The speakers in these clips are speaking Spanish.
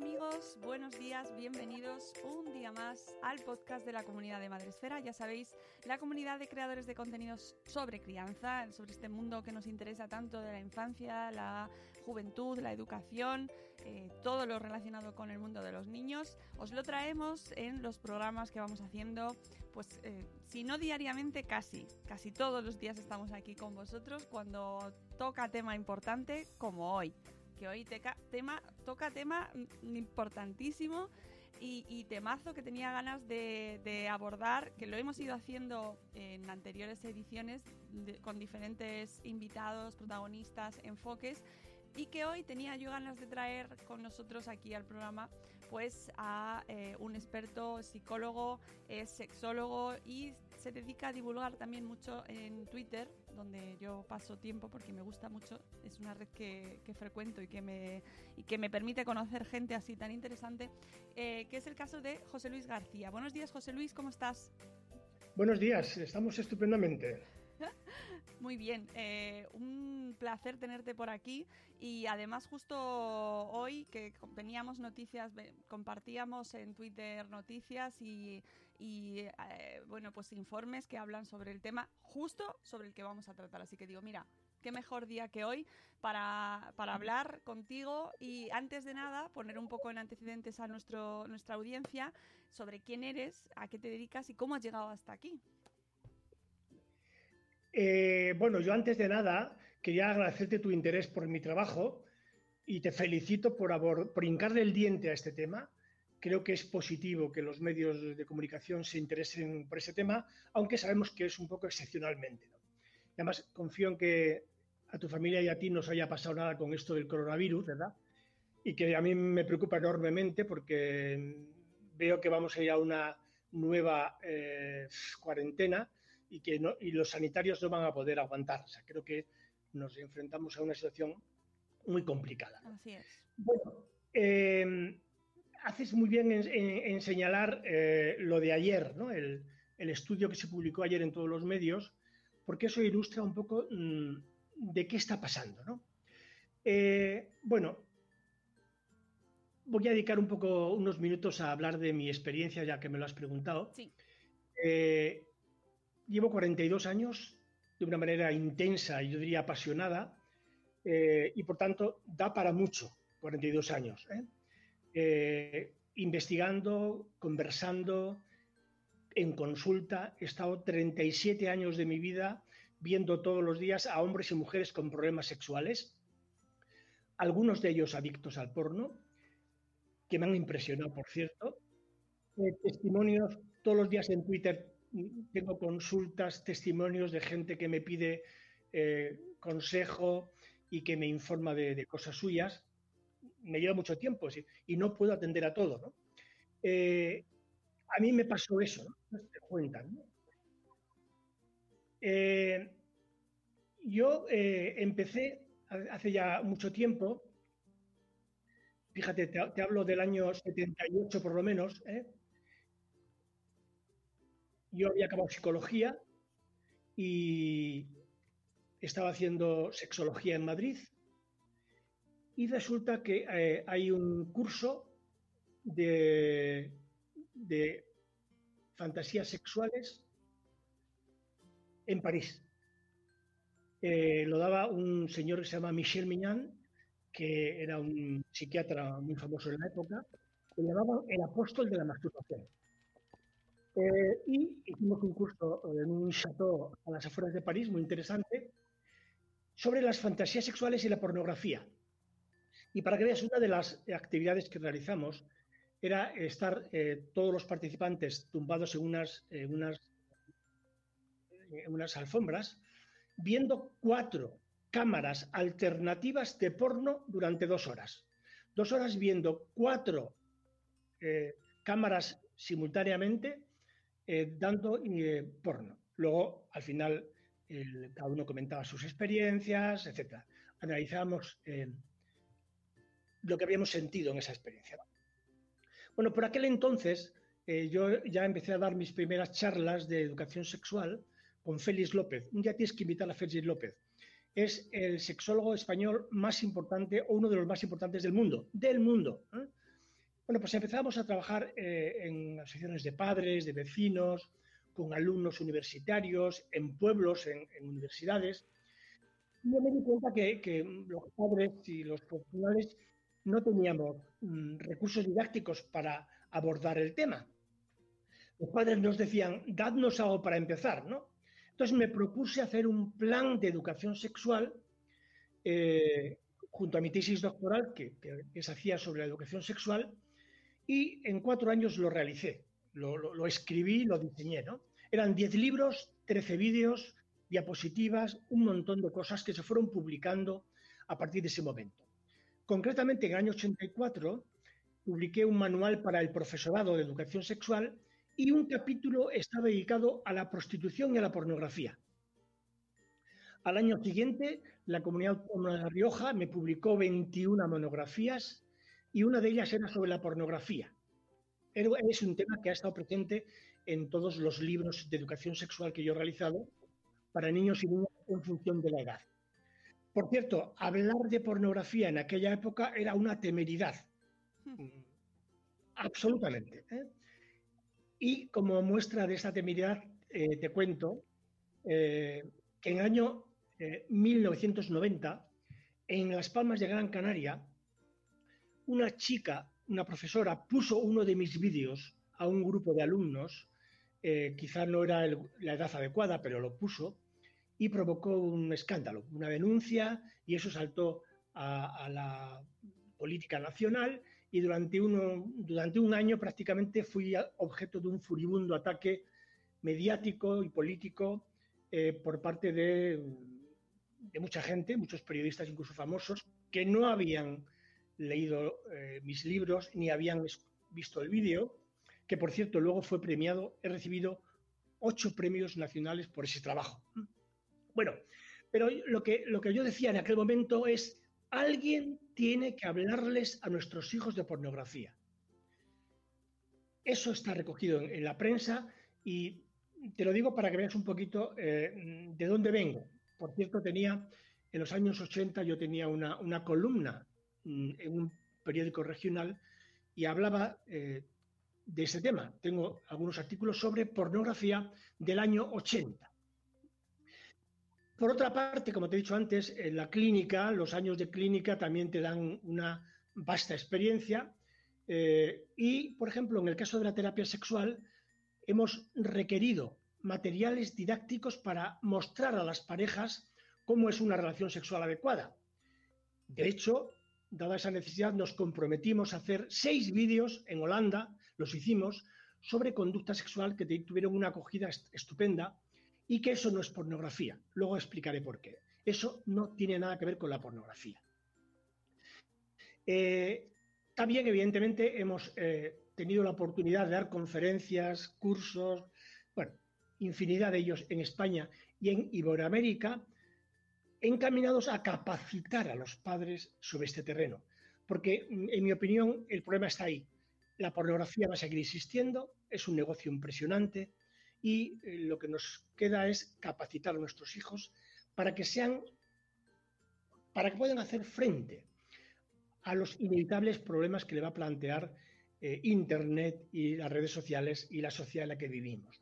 amigos, buenos días, bienvenidos un día más al podcast de la comunidad de Madre Esfera. Ya sabéis, la comunidad de creadores de contenidos sobre crianza, sobre este mundo que nos interesa tanto de la infancia, la juventud, la educación, eh, todo lo relacionado con el mundo de los niños. Os lo traemos en los programas que vamos haciendo, pues eh, si no diariamente, casi. Casi todos los días estamos aquí con vosotros cuando toca tema importante como hoy que hoy teca- tema, toca tema importantísimo y, y temazo que tenía ganas de, de abordar, que lo hemos ido haciendo en anteriores ediciones de- con diferentes invitados, protagonistas, enfoques, y que hoy tenía yo ganas de traer con nosotros aquí al programa pues a eh, un experto psicólogo, es sexólogo y se dedica a divulgar también mucho en Twitter, donde yo paso tiempo porque me gusta mucho, es una red que, frecuento y que, me, y que me permite conocer gente así tan interesante, eh, que es el caso de José Luis García. Buenos días, José Luis, ¿cómo estás? Buenos días, estamos estupendamente. Muy bien, eh, un placer tenerte por aquí y además justo hoy que teníamos noticias, compartíamos en Twitter noticias y, y, eh, bueno, pues informes que hablan sobre el tema justo sobre el que vamos a tratar. Así que digo, mira, qué mejor día que hoy para, para hablar contigo y antes de nada poner un poco en antecedentes a nuestro, nuestra audiencia sobre quién eres, a qué te dedicas y cómo has llegado hasta aquí. Eh, bueno, yo antes de nada quería agradecerte tu interés por mi trabajo y te felicito por, por hincarle el diente a este tema. Creo que es positivo que los medios de comunicación se interesen por ese tema, aunque sabemos que es un poco excepcionalmente. además, confío en que a tu familia y a ti no os haya pasado nada con esto del coronavirus, ¿verdad? Y que a mí me preocupa enormemente porque veo que vamos a ir a una nueva eh, cuarentena y que no- y los sanitarios no van a poder aguantar. O sea, creo que nos enfrentamos a una situación muy complicada. Así es. Bueno, eh, haces muy bien en, en- en señalar eh, lo de ayer, ¿no? el, el estudio que se publicó ayer en todos los medios, porque eso ilustra un poco mm, de qué está pasando. ¿no? Eh, bueno, voy a dedicar un poco unos minutos a hablar de mi experiencia, ya que me lo has preguntado. Sí. Eh, llevo 42 años de una manera intensa y yo diría apasionada eh, y por tanto da para mucho 42 años. ¿eh? Eh, investigando, conversando, en consulta, he estado 37 años de mi vida viendo todos los días a hombres y mujeres con problemas sexuales, algunos de ellos adictos al porno, que me han impresionado, por cierto. Eh, testimonios todos los días en Twitter tengo consultas, testimonios de gente que me pide eh, consejo y que me informa de, cosas suyas. Me lleva mucho tiempo y no puedo atender a todo. ¿no? Eh, a mí me pasó eso, ¿no? Se cuentan. Eh, yo empecé ha- hace ya mucho tiempo, fíjate, te, te hablo del año 78 por lo menos. Yo había acabado psicología y estaba haciendo sexología en Madrid y resulta que eh, hay un curso de, fantasías sexuales en París. Eh, lo daba un señor que se llama Michel Mignan, que era un psiquiatra muy famoso en la época, que llamaba el apóstol de la masturbación. Eh, y hicimos un curso en un chateau a las afueras de París, muy interesante, sobre las fantasías sexuales y la pornografía. Y para que veas, una de las actividades que realizamos era estar eh, todos los participantes tumbados en unas, unas, alfombras, viendo cuatro cámaras alternativas de porno durante dos horas. Dos horas viendo cuatro eh, cámaras simultáneamente eh, dando eh, porno. Luego, al final, cada uno comentaba sus experiencias, etc. Analizábamos lo que habíamos sentido en esa experiencia. Bueno, por aquel entonces yo ya empecé a dar mis primeras charlas de educación sexual con Félix López. Un día tienes que invitar a Félix López. Es el sexólogo español más importante o uno de los más importantes del mundo. Del mundo. ¿eh? Bueno, pues empezamos a trabajar eh, en asociaciones de padres, de vecinos, con alumnos universitarios, en pueblos, en, universidades. Y yo me di cuenta que, los padres y los profesionales no teníamos mm, recursos didácticos para abordar el tema. Los padres nos decían, dadnos algo para empezar, ¿no? Entonces me propuse hacer un plan de educación sexual eh, junto a mi tesis doctoral que, se hacía sobre la educación sexual y en cuatro años lo realicé, lo, escribí, lo diseñé. ¿no? Eran diez libros, trece vídeos, diapositivas, un montón de cosas que se fueron publicando a partir de ese momento. Concretamente, en el año 84 publiqué un manual para el profesorado de educación sexual y un capítulo está dedicado a la prostitución y a la pornografía. Al año siguiente, la Comunidad Autónoma de La Rioja me publicó 21 monografías y una de ellas era sobre la pornografía. Es un tema que ha estado presente en todos los libros de educación sexual que yo he realizado para niños y niñas en función de la edad. Por cierto, hablar de pornografía en aquella época era una temeridad. Absolutamente. ¿eh? Y como muestra de esa temeridad, eh, te cuento eh, que en el año 1990, eh, en Las Palmas de Gran Canaria, una chica, una profesora, puso uno de mis vídeos a un grupo de alumnos, quizá no era la edad adecuada, pero lo puso, y provocó un escándalo, una denuncia, y eso saltó a la política nacional y durante, durante un año prácticamente fui objeto de un furibundo ataque mediático y político eh, por parte de, mucha gente, muchos periodistas incluso famosos, que no habían leído eh, mis libros ni habían visto el vídeo, que por cierto luego fue premiado, he recibido ocho premios nacionales por ese trabajo. Bueno, pero lo que, lo que yo decía en aquel momento es Alguien tiene que hablarles a nuestros hijos de pornografía. Eso está recogido en, la prensa y te lo digo para que veas un poquito eh, de dónde vengo. Por cierto, tenía en los años 80 yo tenía una, columna mm, en un periódico regional y hablaba eh, de ese tema. Tengo algunos artículos sobre pornografía del año 80. Por otra parte, como te he dicho antes, en la clínica, los años de clínica también te dan una vasta experiencia. Eh, y, por ejemplo, en el caso de la terapia sexual, hemos requerido materiales didácticos para mostrar a las parejas cómo es una relación sexual adecuada. De hecho, dada esa necesidad, nos comprometimos a hacer seis vídeos en Holanda, los hicimos, sobre conducta sexual que tuvieron una acogida estupenda y que eso no es pornografía. Luego explicaré por qué. Eso no tiene nada que ver con la pornografía. Eh, también, evidentemente, hemos eh, tenido la oportunidad de dar conferencias, cursos, bueno, infinidad de ellos en España y en Iberoamérica, encaminados a capacitar a los padres sobre este terreno. Porque, en mi opinión, el problema está ahí. La pornografía va a seguir existiendo, es un negocio impresionante, y eh, lo que nos queda es capacitar a nuestros hijos para que sean, para que puedan hacer frente a los inevitables problemas que le va a plantear eh, Internet y las redes sociales y la sociedad en la que vivimos.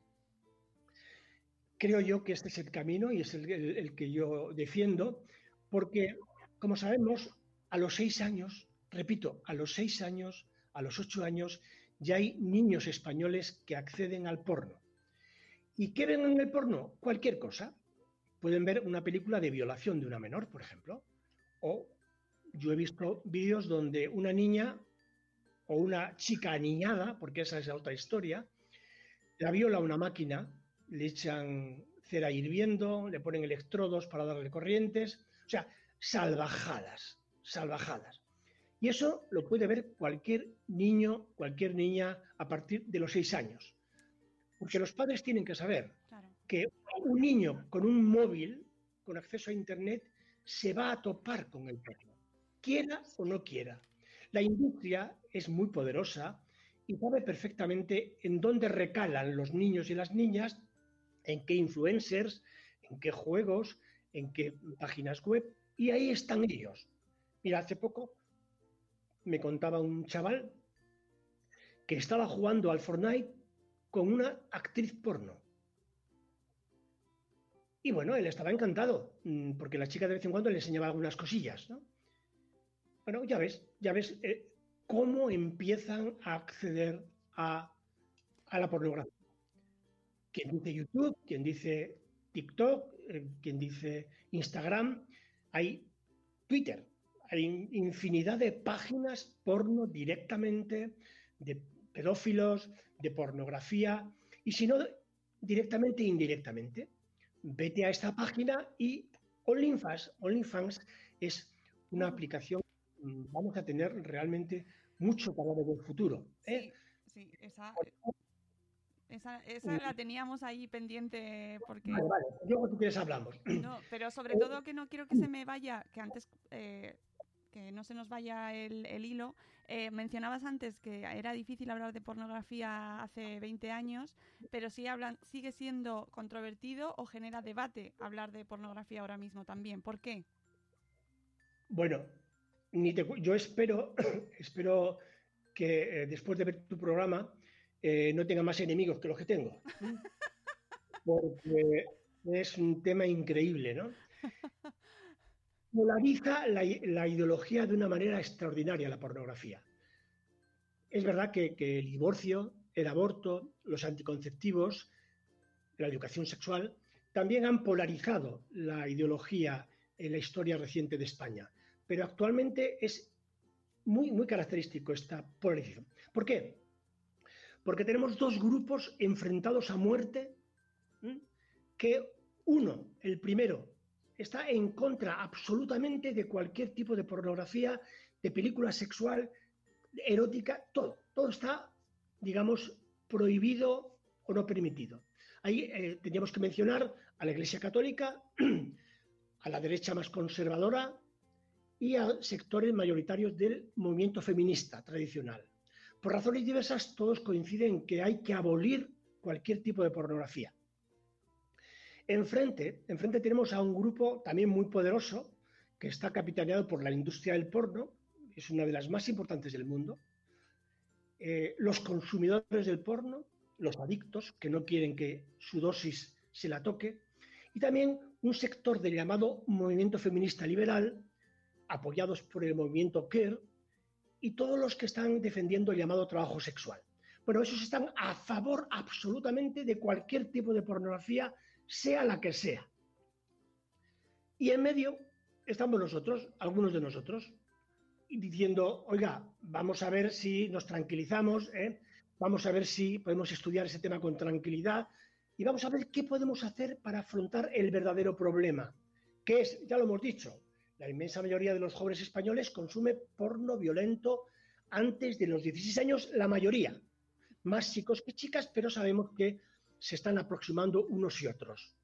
Creo yo que este es el camino y es el que yo defiendo, porque, como sabemos, a los seis años, repito, a los seis años, a los ocho años, ya hay niños españoles que acceden al porno. ¿Y qué ven en el porno? Cualquier cosa. Pueden ver una película de violación de una menor, por ejemplo. O yo he visto vídeos donde una niña o una chica aniñada, porque esa es la otra historia, la viola una máquina, le echan cera hirviendo, le ponen electrodos para darle corrientes, o sea, salvajadas, salvajadas. Y eso lo puede ver cualquier niño, cualquier niña a partir de los seis años. Porque los padres tienen que saber que un niño con un móvil, con acceso a Internet, se va a topar con el porno, quiera o no quiera. La industria es muy poderosa y sabe perfectamente en dónde recalan los niños y las niñas, en qué influencers, en qué juegos, en qué páginas web, y ahí están ellos. Mira, hace poco me contaba un chaval que estaba jugando al Fortnite con una actriz porno. Y bueno, él estaba encantado, mm, porque la chica de vez en cuando le enseñaba algunas cosillas, ¿no? Bueno, ya ves, ya ves eh, cómo empiezan a acceder a, a, la pornografía. Quien dice YouTube, quien dice TikTok, eh, quien dice Instagram, hay Twitter, hay infinidad de páginas porno directamente, de pedófilos, de pornografía, y si no, directamente e indirectamente. Vete a esta página y OnlyFans, OnlyFans es una aplicación mm, vamos a tener realmente mucho para ver el futuro. ¿eh? Sí, esa, esa, la teníamos ahí pendiente porque... Vale, vale, luego tú quieres hablamos. No, pero sobre todo que no quiero que se me vaya, que antes eh, que no se nos vaya el, hilo. Eh, mencionabas antes que era difícil hablar de pornografía hace 20 años, pero sí hablan, sigue siendo controvertido o genera debate hablar de pornografía ahora mismo también. ¿Por qué? Bueno, ni yo espero, espero que eh, después de ver tu programa eh, no tenga más enemigos que los que tengo. Porque es un tema increíble, ¿no? polariza la, ideología de una manera extraordinaria la pornografía. Es verdad que, el divorcio, el aborto, los anticonceptivos, la educación sexual, también han polarizado la ideología en la historia reciente de España. Pero actualmente es muy, muy característico esta polarización. ¿Por qué? Porque tenemos dos grupos enfrentados a muerte, que uno, el primero, está en contra absolutamente de cualquier tipo de pornografía, de película sexual, erótica, todo. Todo está, digamos, prohibido o no permitido. Ahí eh, teníamos que mencionar a la Iglesia Católica, a la derecha más conservadora y a sectores mayoritarios del movimiento feminista tradicional. Por razones diversas, todos coinciden en que hay que abolir cualquier tipo de pornografía. Enfrente, tenemos a un grupo también muy poderoso que está capitaneado por la industria del porno, es una de las más importantes del mundo, eh, los consumidores del porno, los adictos que no quieren que su dosis se la toque, y también un sector del llamado movimiento feminista liberal, apoyados por el movimiento CARE, y todos los que están defendiendo el llamado trabajo sexual. Bueno, esos están a favor absolutamente de cualquier tipo de pornografía sea la que sea. Y en medio estamos nosotros, algunos de nosotros, diciendo, oiga, vamos a ver si nos tranquilizamos, ¿eh? vamos a ver si podemos estudiar ese tema con tranquilidad y vamos a ver qué podemos hacer para afrontar el verdadero problema, que es, ya lo hemos dicho, la inmensa mayoría de los jóvenes españoles consume porno violento antes de los 16 años, la mayoría, más chicos que chicas, pero sabemos que se están aproximando unos y otros.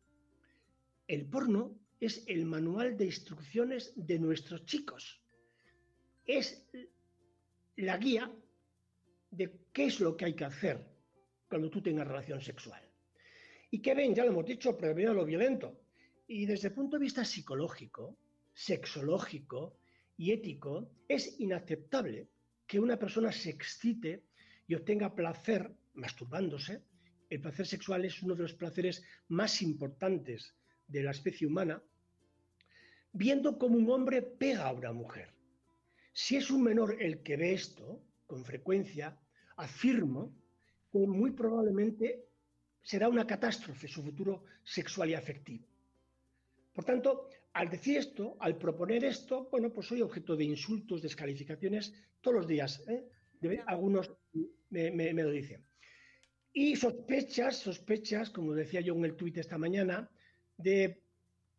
El porno es el manual de instrucciones de nuestros chicos. Es la guía de qué es lo que hay que hacer cuando tú tengas relación sexual. ¿Y qué ven? Ya lo hemos dicho, prevenir lo violento. Y desde el punto de vista psicológico, sexológico y ético, es inaceptable que una persona se excite y obtenga placer masturbándose. El placer sexual es uno de los placeres más importantes de la especie humana, viendo cómo un hombre pega a una mujer. Si es un menor el que ve esto, con frecuencia, afirmo que muy probablemente será una catástrofe su futuro sexual y afectivo. Por tanto, al decir esto, al proponer esto, bueno, pues soy objeto de insultos, descalificaciones todos los días. ¿eh? Algunos me, lo dicen. Y sospechas, sospechas, como decía yo en el tuit esta mañana, de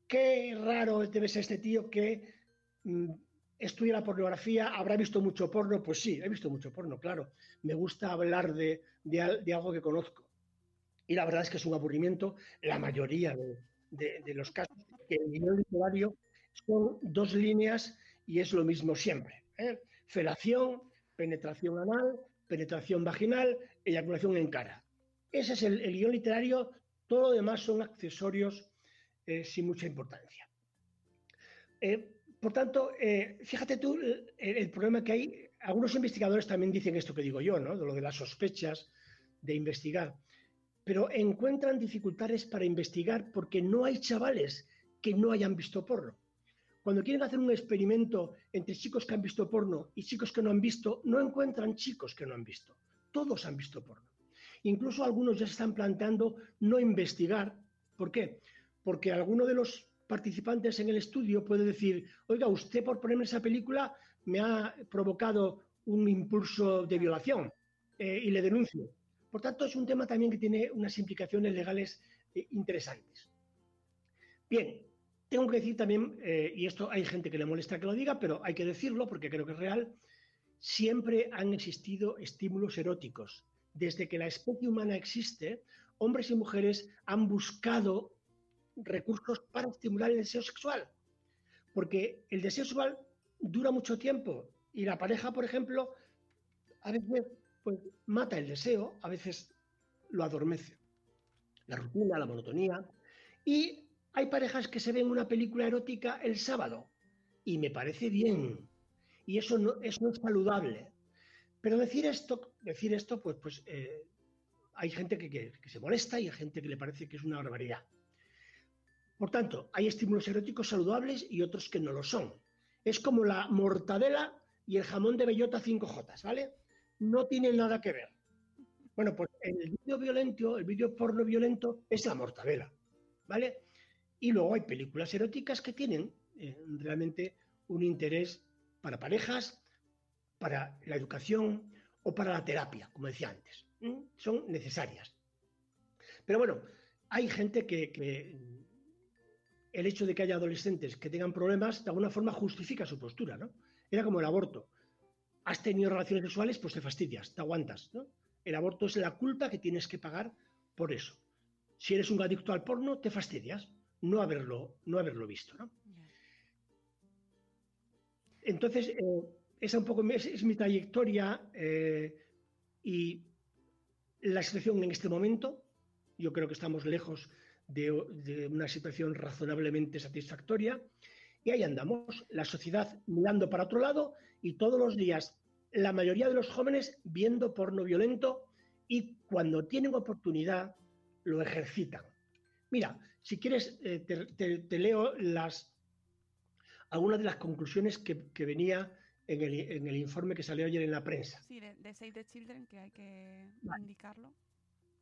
qué raro debe ser este tío que mm, estudia la pornografía, habrá visto mucho porno. Pues sí, he visto mucho porno, claro. Me gusta hablar de, algo que conozco. Y la verdad es que es un aburrimiento la mayoría de, los casos, que el guion literario son dos líneas y es lo mismo siempre. ¿eh? Felación, penetración anal, penetración vaginal, eyaculación en cara. Ese es el, guion literario, todo lo demás son accesorios eh, sin mucha importancia. Eh, por tanto, eh, fíjate tú el, problema que hay. Algunos investigadores también dicen esto que digo yo, ¿no? De lo de las sospechas de investigar. Pero encuentran dificultades para investigar porque no hay chavales que no hayan visto porno. Cuando quieren hacer un experimento entre chicos que han visto porno y chicos que no han visto, no encuentran chicos que no han visto. Todos han visto porno. Incluso algunos ya se están planteando no investigar. ¿Por qué? Porque alguno de los participantes en el estudio puede decir, oiga, usted por ponerme esa película me ha provocado un impulso de violación eh, y le denuncio. Por tanto, es un tema también que tiene unas implicaciones legales eh, interesantes. Bien, tengo que decir también, eh, y esto hay gente que le molesta que lo diga, pero hay que decirlo porque creo que es real, siempre han existido estímulos eróticos. Desde que la especie humana existe, hombres y mujeres han buscado recursos para estimular el deseo sexual. Porque el deseo sexual dura mucho tiempo y la pareja, por ejemplo, a veces pues, mata el deseo, a veces lo adormece. La rutina, la monotonía. Y hay parejas que se ven una película erótica el sábado y me parece bien. Y eso no, es saludable. Pero decir esto, decir esto pues, pues eh, hay gente que, que, se molesta y hay gente que le parece que es una barbaridad. Por tanto, hay estímulos eróticos saludables y otros que no lo son. Es como la mortadela y el jamón de bellota 5J, ¿vale? No tienen nada que ver. Bueno, pues el vídeo violento, el vídeo porno violento es la mortadela, ¿vale? Y luego hay películas eróticas que tienen eh, realmente un interés para parejas, para la educación o para la terapia, como decía antes. Son necesarias. Pero bueno, hay gente que el hecho de que haya adolescentes que tengan problemas, de alguna forma justifica su postura, ¿no? Era como el aborto. Has tenido relaciones sexuales, pues te fastidias, te aguantas, ¿no? El aborto es la culpa que tienes que pagar por eso. Si eres un adicto al porno, te fastidias no haberlo, no haberlo visto, ¿no? Entonces, eh, esa un poco es, mi trayectoria eh, y la situación en este momento. Yo creo que estamos lejos de, una situación razonablemente satisfactoria. Y ahí andamos, la sociedad mirando para otro lado y todos los días la mayoría de los jóvenes viendo porno violento y cuando tienen oportunidad lo ejercitan. Mira, si quieres, eh, te, leo las, algunas de las conclusiones que, venía en el, informe que salió ayer en la prensa. Sí, de, Save the Children, que hay que indicarlo.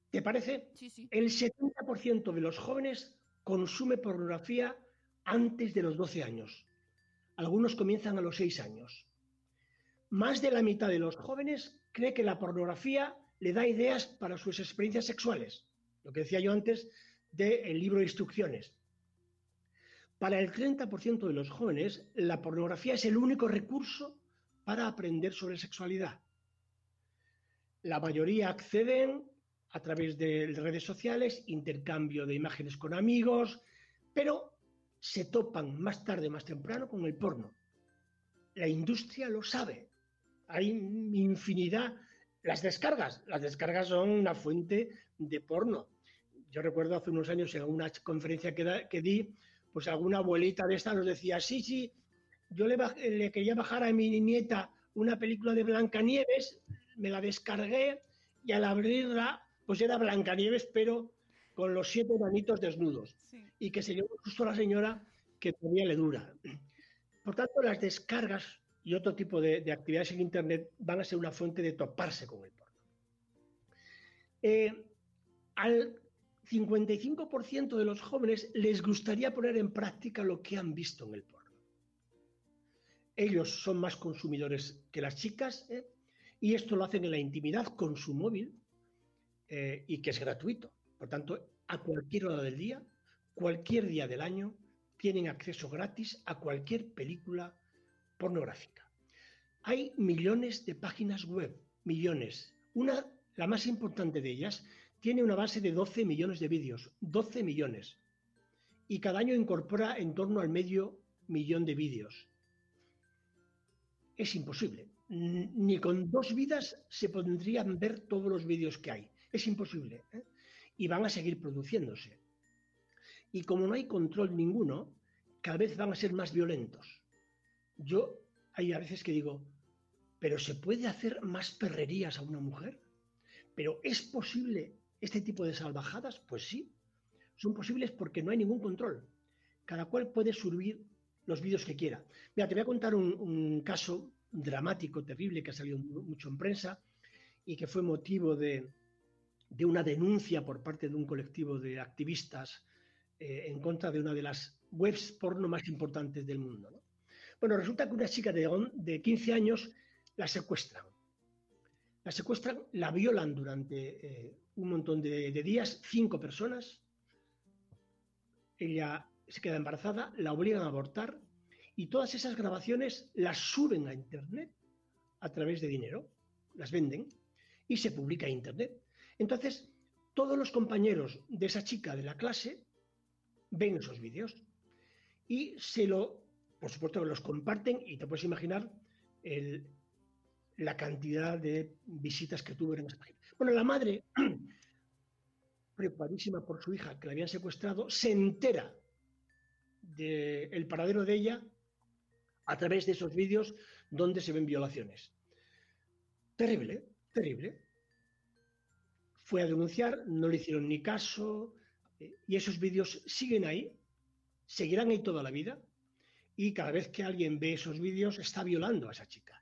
¿Te parece? Sí, sí. El 70% de los jóvenes consume pornografía antes de los 12 años. Algunos comienzan a los 6 años. Más de la mitad de los jóvenes cree que la pornografía le da ideas para sus experiencias sexuales. Lo que decía yo antes del libro de instrucciones. Para el 30% de los jóvenes, la pornografía es el único recurso para aprender sobre sexualidad. La mayoría acceden a través de redes sociales, intercambio de imágenes con amigos, pero se topan más tarde, más temprano con el porno. La industria lo sabe. Hay infinidad. Las descargas, las descargas son una fuente de porno. Yo recuerdo hace unos años en una conferencia que, da- que di, pues alguna abuelita de esta nos decía, sí, sí, yo le, quería bajar a mi nieta una película de Blancanieves, me la descargué y al abrirla, pues era Blancanieves, pero con los siete manitos desnudos. Sí. Y que se un susto a la señora que todavía le dura. Por tanto, las descargas y otro tipo de, de actividades en Internet van a ser una fuente de toparse con el porno. Eh, al 55% de los jóvenes les gustaría poner en práctica lo que han visto en el porno. Ellos son más consumidores que las chicas ¿eh? y esto lo hacen en la intimidad con su móvil eh, y que es gratuito. Por tanto, a cualquier hora del día, cualquier día del año, tienen acceso gratis a cualquier película pornográfica. Hay millones de páginas web, millones. Una, la más importante de ellas, tiene una base de 12 millones de vídeos, 12 millones. Y cada año incorpora en torno al medio millón de vídeos. Es imposible. Ni con dos vidas se podrían ver todos los vídeos que hay. Es imposible. ¿eh? Y van a seguir produciéndose. Y como no hay control ninguno, cada vez van a ser más violentos. Yo hay a veces que digo, ¿pero se puede hacer más perrerías a una mujer? ¿Pero es posible este tipo de salvajadas? Pues sí, son posibles porque no hay ningún control. Cada cual puede subir los vídeos que quiera. Mira, te voy a contar un, caso dramático, terrible, que ha salido mu- mucho en prensa y que fue motivo de, una denuncia por parte de un colectivo de activistas eh, en contra de una de las webs porno más importantes del mundo. ¿no? Bueno, resulta que una chica de 15 años la secuestran. La secuestran, la violan durante eh, un montón de, días, cinco personas. Ella se queda embarazada, la obligan a abortar y todas esas grabaciones las suben a Internet a través de dinero, las venden y se publica a Internet. Entonces, todos los compañeros de esa chica de la clase ven esos vídeos y se lo, por supuesto, que los comparten y te puedes imaginar el- la cantidad de visitas que tuvo en esa página. Bueno, la madre, preocupadísima por su hija que la habían secuestrado, se entera del paradero de ella a través de esos vídeos donde se ven violaciones. Terrible, terrible. Fue a denunciar, no le hicieron ni caso, eh, y esos vídeos siguen ahí, seguirán ahí toda la vida, y cada vez que alguien ve esos vídeos está violando a esa chica.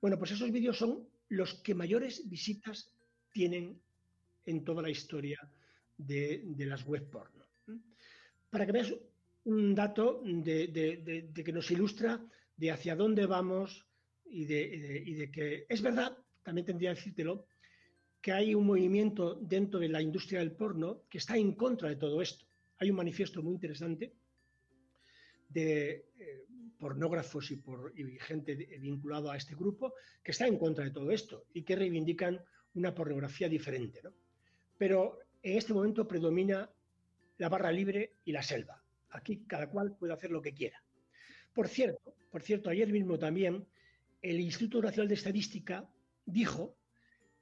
Bueno, pues esos vídeos son los que mayores visitas tienen en toda la historia de, las web porno. Para que veas un dato de, que nos ilustra de hacia dónde vamos y de, y de- que es verdad, también tendría que decírtelo, que hay un movimiento dentro de la industria del porno que está en contra de todo esto. Hay un manifiesto muy interesante de eh, pornógrafos y, por, y gente vinculado a este grupo que está en contra de todo esto y que reivindican una pornografía diferente. ¿no? Pero en este momento predomina la barra libre y la selva. Aquí cada cual puede hacer lo que quiera. Por cierto, por cierto, ayer mismo también el Instituto Nacional de Estadística dijo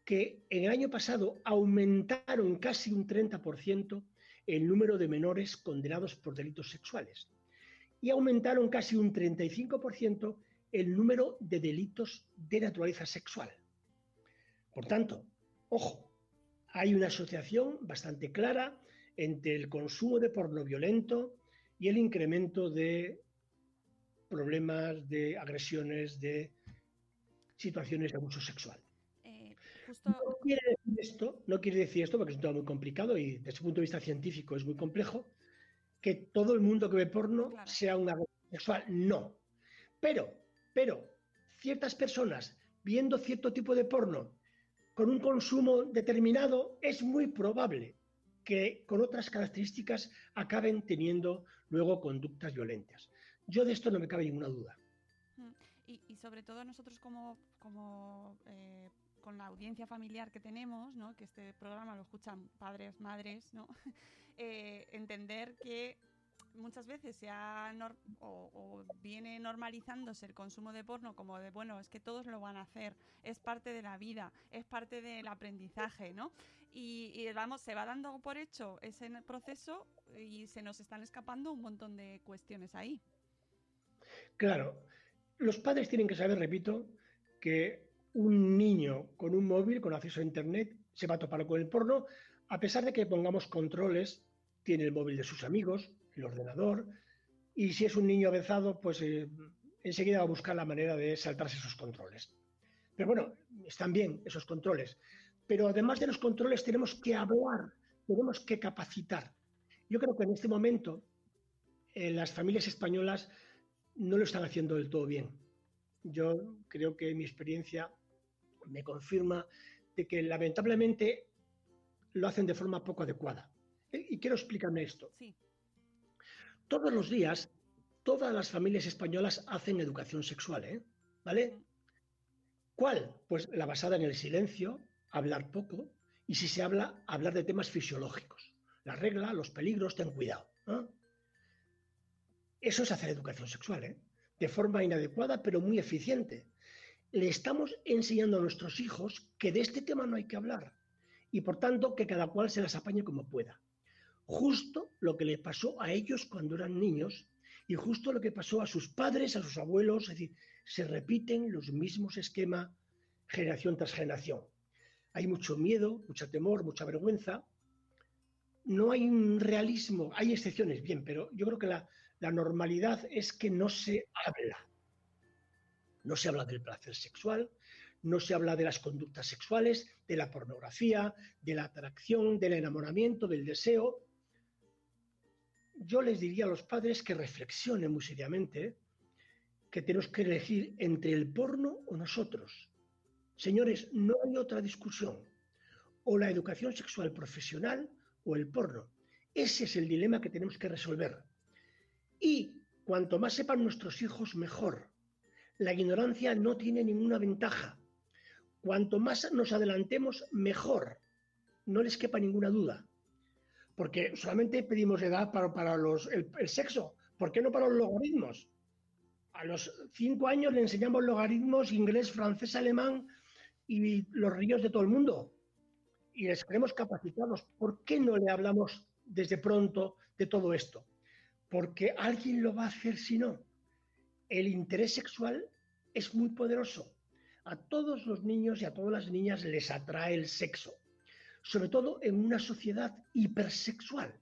que en el año pasado aumentaron casi un 30% el número de menores condenados por delitos sexuales y aumentaron casi un 35% el número de delitos de naturaleza sexual. Por tanto, ojo, hay una asociación bastante clara entre el consumo de porno violento y el incremento de problemas de agresiones, de situaciones de abuso sexual. Eh, justo, No quiere decir esto, no quiere decir esto, porque es un tema muy complicado y desde el punto de vista científico es muy complejo, que todo el mundo que ve porno Claro. sea un agresor sexual. No. Pero, pero, ciertas personas viendo cierto tipo de porno con un consumo determinado, es muy probable que con otras características acaben teniendo luego conductas violentas. Yo de esto no me cabe ninguna duda. Mm, Y, sobre todo nosotros como, como eh, con la audiencia familiar que tenemos, ¿no? que este programa lo escuchan padres, madres, ¿no? Eh, entender que muchas veces se ha o viene normalizándose el consumo de porno como de, bueno, es que todos lo van a hacer, es parte de la vida, es parte del aprendizaje, ¿no? y, y, vamos, se va dando por hecho ese proceso y se nos están escapando un montón de cuestiones ahí. Claro, los padres tienen que saber, repito, que un niño con un móvil, con acceso a Internet, se va a topar con el porno, a pesar de que pongamos controles, tiene el móvil de sus amigos, el ordenador, y si es un niño avanzado, pues eh, enseguida va a buscar la manera de saltarse esos controles. Pero bueno, están bien esos controles. Pero además de los controles tenemos que hablar, tenemos que capacitar. Yo creo que en este momento eh, las familias españolas no lo están haciendo del todo bien. Yo creo que mi experiencia me confirma de que lamentablemente lo hacen de forma poco adecuada. Eh, y quiero explicarme esto. Sí. Todos los días, todas las familias españolas hacen educación sexual, ¿eh? ¿Vale? ¿Cuál? Pues la basada en el silencio, hablar poco, y si se habla, hablar de temas fisiológicos. La regla, los peligros, ten cuidado. Eso es hacer educación sexual, ¿eh? de forma inadecuada, pero muy eficiente. Le estamos enseñando a nuestros hijos que de este tema no hay que hablar y por tanto que cada cual se las apañe como pueda. Justo lo que le pasó a ellos cuando eran niños y justo lo que pasó a sus padres, a sus abuelos, es decir, se repiten los mismos esquemas generación tras generación. Hay mucho miedo, mucho temor, mucha vergüenza. No hay un realismo, hay excepciones, bien, pero yo creo que la, la normalidad es que no se habla. No se habla del placer sexual, no se habla de las conductas sexuales, de la pornografía, de la atracción, del enamoramiento, del deseo. Yo les diría a los padres que reflexionen muy seriamente que tenemos que elegir entre el porno o nosotros. Señores, no hay otra discusión. O la educación sexual profesional o el porno. Ese es el dilema que tenemos que resolver. Y cuanto más sepan nuestros hijos, mejor. La ignorancia no tiene ninguna ventaja. Cuanto más nos adelantemos, mejor. No les quepa ninguna duda. Porque solamente pedimos edad para, para los, el, el, sexo. ¿Por qué no para los logaritmos? A los cinco años le enseñamos logaritmos inglés, francés, alemán y los ríos de todo el mundo. Y les creemos capacitados. ¿Por qué no le hablamos desde pronto de todo esto? porque alguien lo va a hacer si no. El interés sexual es muy poderoso. A todos los niños y a todas las niñas les atrae el sexo, sobre todo en una sociedad hipersexual.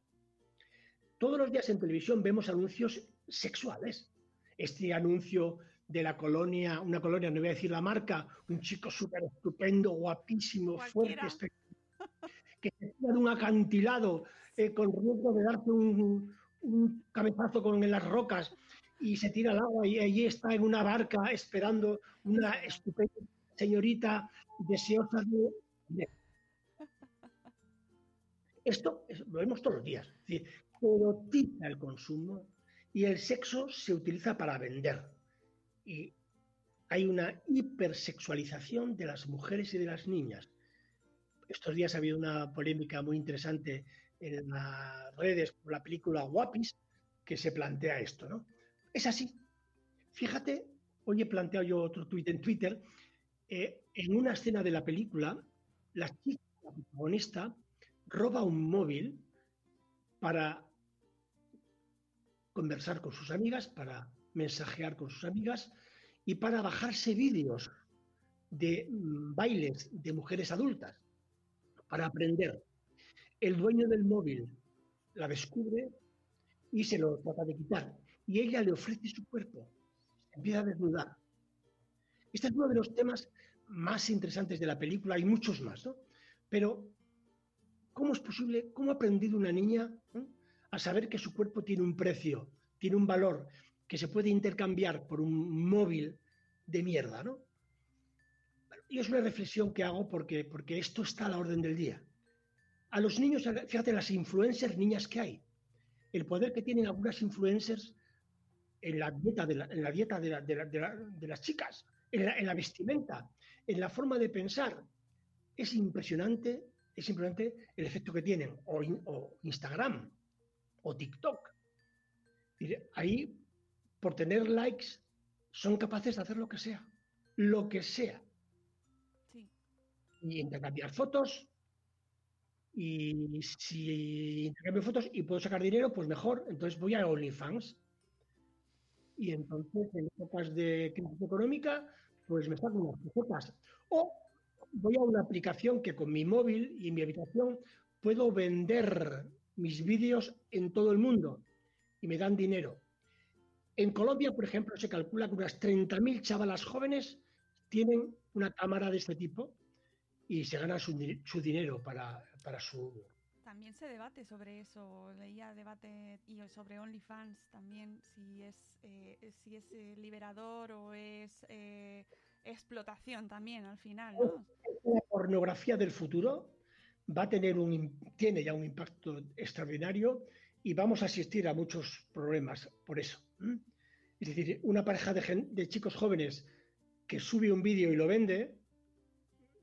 Todos los días en televisión vemos anuncios sexuales. Este anuncio de la colonia, una colonia, no voy a decir la marca, un chico súper estupendo, guapísimo, Cualquiera. fuerte, que se tira de un acantilado eh, con riesgo de darte un, un cabezazo con las rocas y se tira al agua y allí está en una barca esperando una estupenda señorita deseosa de... Esto es, lo vemos todos los días. Es decir, erotiza el consumo y el sexo se utiliza para vender. Y hay una hipersexualización de las mujeres y de las niñas. Estos días ha habido una polémica muy interesante en las redes por la película Guapis que se plantea esto, ¿no? Es así. Fíjate, hoy he planteado yo otro tuit en Twitter, eh, en una escena de la película, la chica, la protagonista, roba un móvil para conversar con sus amigas, para mensajear con sus amigas y para bajarse vídeos de mm, bailes de mujeres adultas, para aprender el dueño del móvil la descubre y se lo trata de quitar. Y ella le ofrece su cuerpo, empieza a desnudar. Este es uno de los temas más interesantes de la película, hay muchos más, ¿no? Pero, ¿cómo es posible, cómo ha aprendido una niña ¿eh? a saber que su cuerpo tiene un precio, tiene un valor, que se puede intercambiar por un móvil de mierda, ¿no? Y es una reflexión que hago porque, porque esto está a la orden del día a los niños, fíjate las influencers niñas que hay, el poder que tienen algunas influencers en la dieta de, la, en la dieta de, la, de, de, las chicas, en la, vestimenta, en la forma de pensar. Es impresionante, es impresionante el efecto que tienen, o, o Instagram, o TikTok. Ahí, por tener likes, son capaces de hacer lo que sea, lo que sea. Sí. Y intercambiar fotos, Y si intercambio fotos y puedo sacar dinero, pues mejor. Entonces voy a OnlyFans. Y entonces, en épocas de crisis económica, pues me saco unas fotos. O voy a una aplicación que con mi móvil y mi habitación puedo vender mis vídeos en todo el mundo y me dan dinero. En Colombia, por ejemplo, se calcula que unas 30.000 chavalas jóvenes tienen una cámara de este tipo y se ganan su, dinero para, para, su... También se debate sobre eso, leía debate y sobre OnlyFans también, si es, eh, si es eh, liberador o es eh, explotación también al final. ¿no? La pornografía del futuro va a tener un, tiene ya un impacto extraordinario y vamos a asistir a muchos problemas por eso. Es decir, una pareja de, de chicos jóvenes que sube un vídeo y lo vende,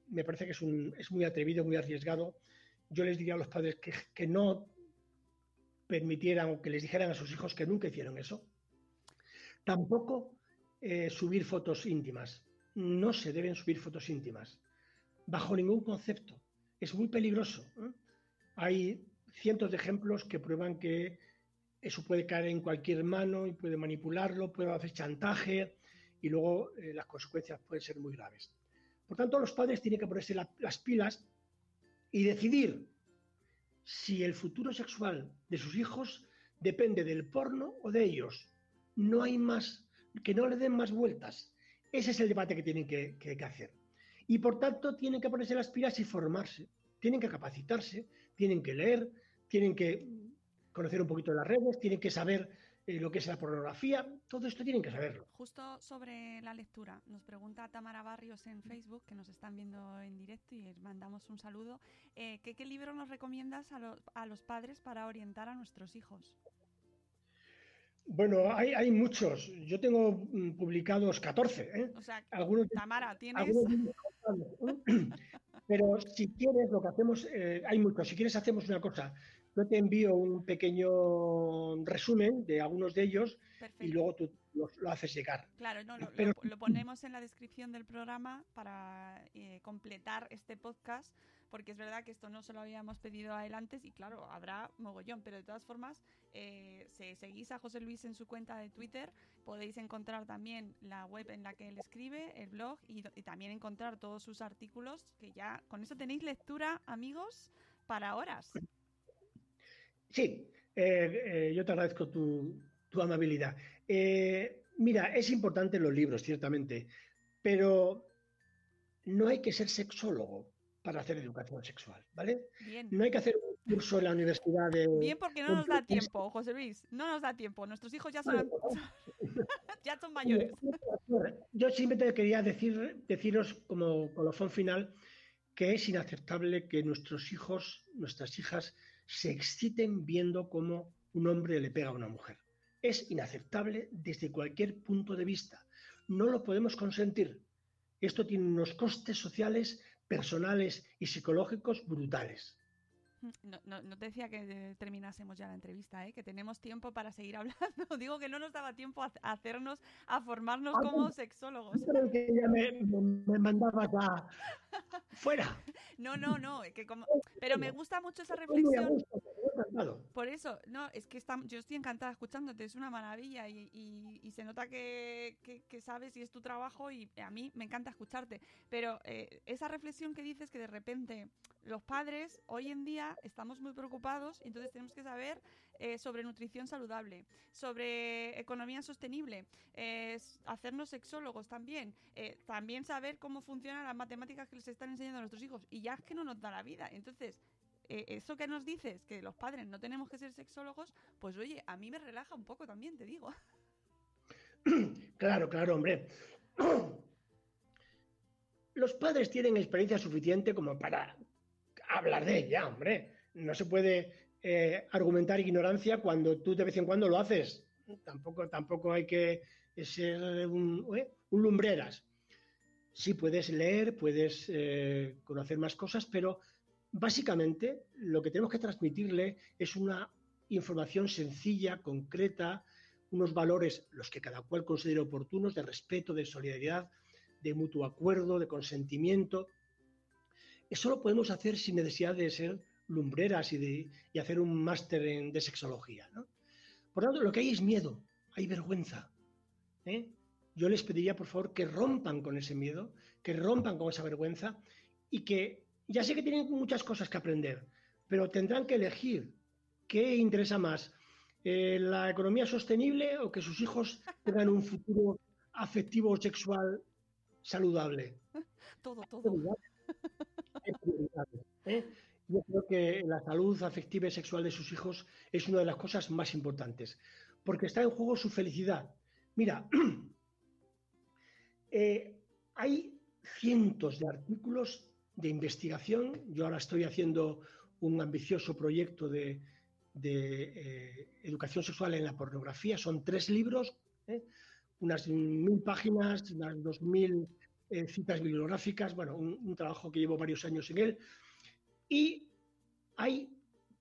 me parece que es, un, es, muy atrevido, muy arriesgado. Yo les diría a los padres que, no permitieran o que les dijeran a sus hijos que nunca hicieron eso. Tampoco eh, subir fotos íntimas. No se deben subir fotos íntimas, bajo ningún concepto. Es muy peligroso. ¿eh? Hay cientos de ejemplos que prueban que eso puede caer en cualquier mano y puede manipularlo, puede hacer chantaje y luego eh, las consecuencias pueden ser muy graves. Por tanto, los padres tienen que ponerse la, las pilas y decidir si el futuro sexual de sus hijos depende del porno o de ellos. No hay más, que no le den más vueltas. Ese es el debate que tienen que, hacer. Y por tanto, tienen que ponerse las pilas y formarse. Tienen que capacitarse, tienen que leer, tienen que conocer un poquito las redes, tienen que saber eh, lo que es la pornografía, todo esto tienen que saberlo. Justo sobre la lectura, nos pregunta Tamara Barrios en Facebook, que nos están viendo en directo y les mandamos un saludo. Eh, ¿qué, ¿qué, libro nos recomiendas a, los padres para orientar a nuestros hijos? Bueno, hay, hay muchos. Yo tengo mm, publicados 14. ¿eh? O sea, algunos, Tamara, ¿tienes? Algunos, pero si quieres, lo que hacemos, eh, hay muchos. Si quieres, hacemos una cosa yo te envío un pequeño resumen de algunos de ellos Perfecto. y luego tú lo, lo, haces llegar. Claro, no, lo, Pero, lo, lo, ponemos en la descripción del programa para eh, completar este podcast, porque es verdad que esto no se lo habíamos pedido a él antes y claro, habrá mogollón, pero de todas formas, eh, si seguís a José Luis en su cuenta de Twitter, podéis encontrar también la web en la que él escribe, el blog y, también encontrar todos sus artículos, que ya con eso tenéis lectura, amigos, para horas. Sí, eh, eh, yo te agradezco tu, tu amabilidad. Eh, mira, es importante los libros, ciertamente, pero no hay que ser sexólogo para hacer educación sexual, ¿vale? Bien. No hay que hacer un curso en la universidad de... Bien, porque no nos da tiempo, José Luis, no nos da tiempo. Nuestros hijos ya son, ya son mayores. Yo simplemente quería decir, deciros como colofón final que es inaceptable que nuestros hijos, nuestras hijas, se exciten viendo cómo un hombre le pega a una mujer. Es inaceptable desde cualquier punto de vista. No lo podemos consentir. Esto tiene unos costes sociales, personales y psicológicos brutales. No, no, no, te decía que terminásemos ya la entrevista, ¿eh? que tenemos tiempo para seguir hablando. Digo que no nos daba tiempo a, hacernos, a formarnos ah, como sexólogos. Creo que ya me, me mandabas a... fuera. No, no, no, que como... pero me gusta mucho esa reflexión. Por eso, no, es que está, yo estoy encantada escuchándote, es una maravilla y, se nota que, sabes y es tu trabajo y a mí me encanta escucharte. Pero eh, esa reflexión que dices que de repente los padres hoy en día estamos muy preocupados, entonces tenemos que saber eh, sobre nutrición saludable, sobre economía sostenible, eh, hacernos sexólogos también, también saber cómo funcionan las matemáticas que les están enseñando a nuestros hijos. Y ya es que no nos da la vida. Entonces, eh, eso que nos dices, que los padres no tenemos que ser sexólogos, pues oye, a mí me relaja un poco también, te digo. Claro, claro, hombre. Los padres tienen experiencia suficiente como para hablar de ella, hombre. No se puede eh, argumentar ignorancia cuando tú de vez en cuando lo haces. Tampoco, tampoco hay que ser un, ¿eh? lumbreras. Sí, puedes leer, puedes eh, conocer más cosas, pero básicamente lo que tenemos que transmitirle es una información sencilla, concreta, unos valores, los que cada cual considere oportunos, de respeto, de solidaridad, de mutuo acuerdo, de consentimiento, eso lo podemos hacer sin necesidad de ser lumbreras y, de, hacer un máster de sexología. ¿no? Por tanto, lo que hay es miedo, hay vergüenza. ¿eh? Yo les pediría, por favor, que rompan con ese miedo, que rompan con esa vergüenza y que ya sé que tienen muchas cosas que aprender, pero tendrán que elegir qué interesa más, eh, la economía sostenible o que sus hijos tengan un futuro afectivo o sexual saludable. Todo, todo. ¿eh? Yo creo que la salud afectiva y sexual de sus hijos es una de las cosas más importantes, porque está en juego su felicidad. Mira, eh, hay cientos de artículos de investigación. Yo ahora estoy haciendo un ambicioso proyecto de, de, eh, educación sexual en la pornografía. Son tres libros, ¿eh? unas mil páginas, unas dos mil eh, citas bibliográficas, bueno, un, un trabajo que llevo varios años en él. Y hay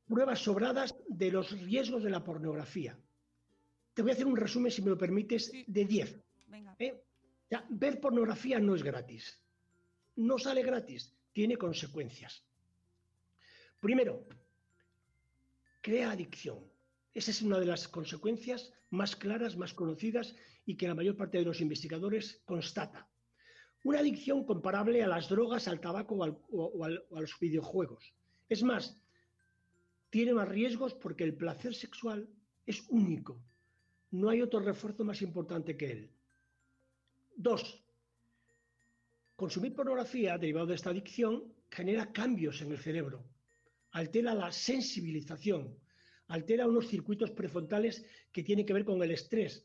pruebas sobradas de los riesgos de la pornografía. Te voy a hacer un resumen, si me lo permites, de 10. Venga. ¿eh? O sea, ver pornografía no es gratis. No sale gratis, tiene consecuencias. Primero, crea adicción. Esa es una de las consecuencias más claras, más conocidas y que la mayor parte de los investigadores constata. Una adicción comparable a las drogas, al tabaco o, a los videojuegos. Es más, tiene más riesgos porque el placer sexual es único. No hay otro refuerzo más importante que él. Dos, consumir pornografía derivado de esta adicción genera cambios en el cerebro, altera la sensibilización, altera unos circuitos prefrontales que tienen que ver con el estrés,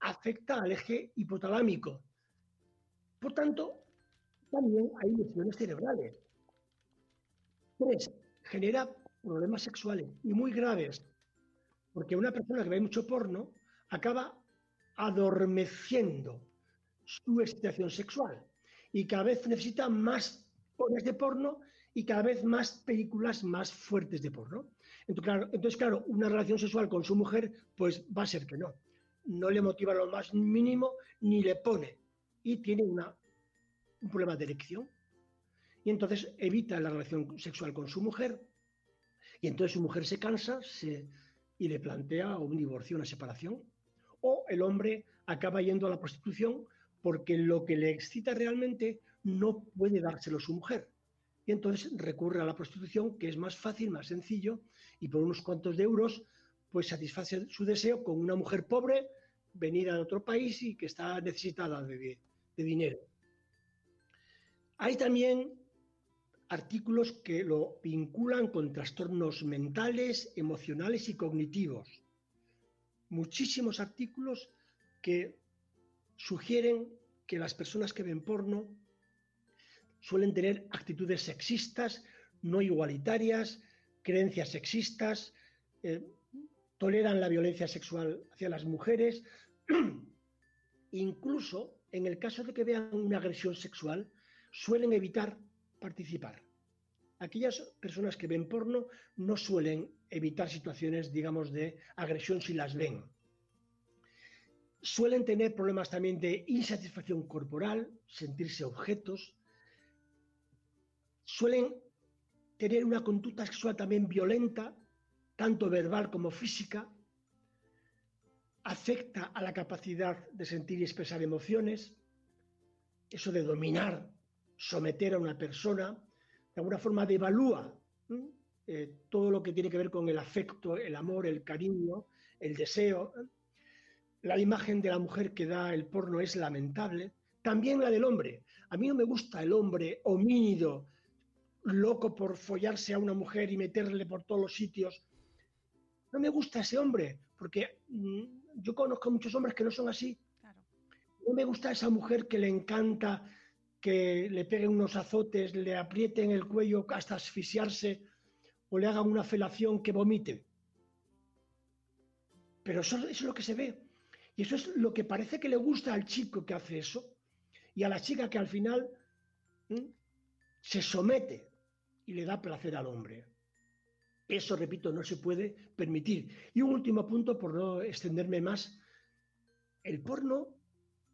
afecta al eje hipotalámico. Por tanto, también hay lesiones cerebrales. Tres, genera problemas sexuales y muy graves, porque una persona que ve mucho porno acaba adormeciendo su excitación sexual y cada vez necesita más horas de porno y cada vez más películas más fuertes de porno. Entonces claro, entonces, una relación sexual con su mujer, pues va a ser que no. No le motiva lo más mínimo ni le pone. Y tiene un problema de erección. Y entonces evita la relación sexual con su mujer. Y entonces su mujer se cansa y le plantea un divorcio, una separación. O el hombre acaba yendo a la prostitución porque lo que le excita realmente no puede dárselo su mujer. Y entonces recurre a la prostitución, que es más fácil, más sencillo, y por unos cuantos de euros, pues satisface su deseo con una mujer pobre, venida de otro país y que está necesitada de, de dinero. Hay también artículos que lo vinculan con trastornos mentales, emocionales y cognitivos. Muchísimos artículos que sugieren que las personas que ven porno suelen tener actitudes sexistas, no igualitarias, creencias sexistas, eh, toleran la violencia sexual hacia las mujeres, incluso en el caso de que vean una agresión sexual, suelen evitar participar. Aquellas personas que ven porno no suelen evitar situaciones, digamos, de agresión si las ven. Suelen tener problemas también de insatisfacción corporal, sentirse objetos. Suelen tener una conducta sexual también violenta, tanto verbal como física. Afecta a la capacidad de sentir y expresar emociones. Eso de dominar, someter a una persona, de alguna forma devalúa eh, todo lo que tiene que ver con el afecto, el amor, el cariño, el deseo. La imagen de la mujer que da el porno es lamentable. También la del hombre. A mí no me gusta el hombre homínido, loco por follarse a una mujer y meterle por todos los sitios. No me gusta ese hombre, porque mmm, yo conozco muchos hombres que no son así. Claro. No me gusta esa mujer que le encanta que le peguen unos azotes, le aprieten el cuello hasta asfixiarse o le hagan una felación que vomite. Pero eso, eso, es lo que se ve. Y eso es lo que parece que le gusta al chico que hace eso y a la chica que al final se somete y le da placer al hombre. Eso, repito, no se puede permitir. Y un último punto, por no extenderme más. El porno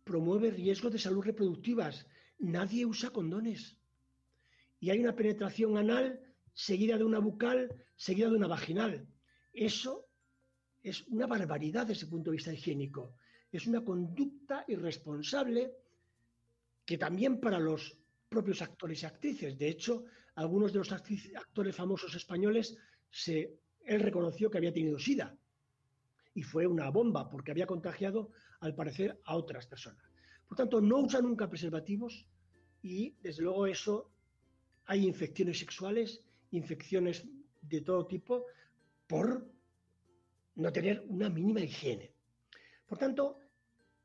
promueve riesgos de salud reproductivas. Nadie usa condones. Y hay una penetración anal seguida de una bucal, seguida de una vaginal. Eso es una barbaridad desde el punto de vista higiénico. Es una conducta irresponsable que también para los propios actores y actrices. De hecho, algunos de los actores famosos españoles, se, él reconoció que había tenido SIDA. Y fue una bomba porque había contagiado, al parecer, a otras personas. Por tanto, no usa nunca preservativos y, desde luego, eso hay infecciones sexuales, infecciones de todo tipo, por no tener una mínima higiene. Por tanto,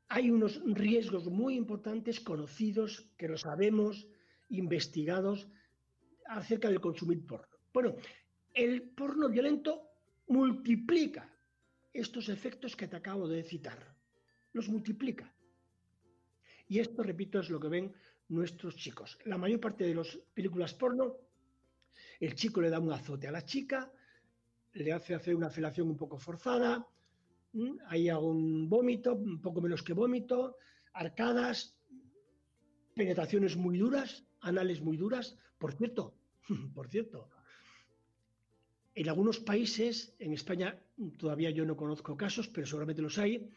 hay unos riesgos muy importantes conocidos, que lo sabemos, investigados, acerca del consumir porno. Bueno, el porno violento multiplica estos efectos que te acabo de citar. Los multiplica. Y esto, repito, es lo que ven nuestros chicos. La mayor parte de las películas porno, el chico le da un azote a la chica, le hace hacer una felación un poco forzada, hay algún vómito, un poco menos que vómito, arcadas, penetraciones muy duras, anales muy duras. Por cierto, por cierto, en algunos países, en España todavía yo no conozco casos, pero seguramente los hay,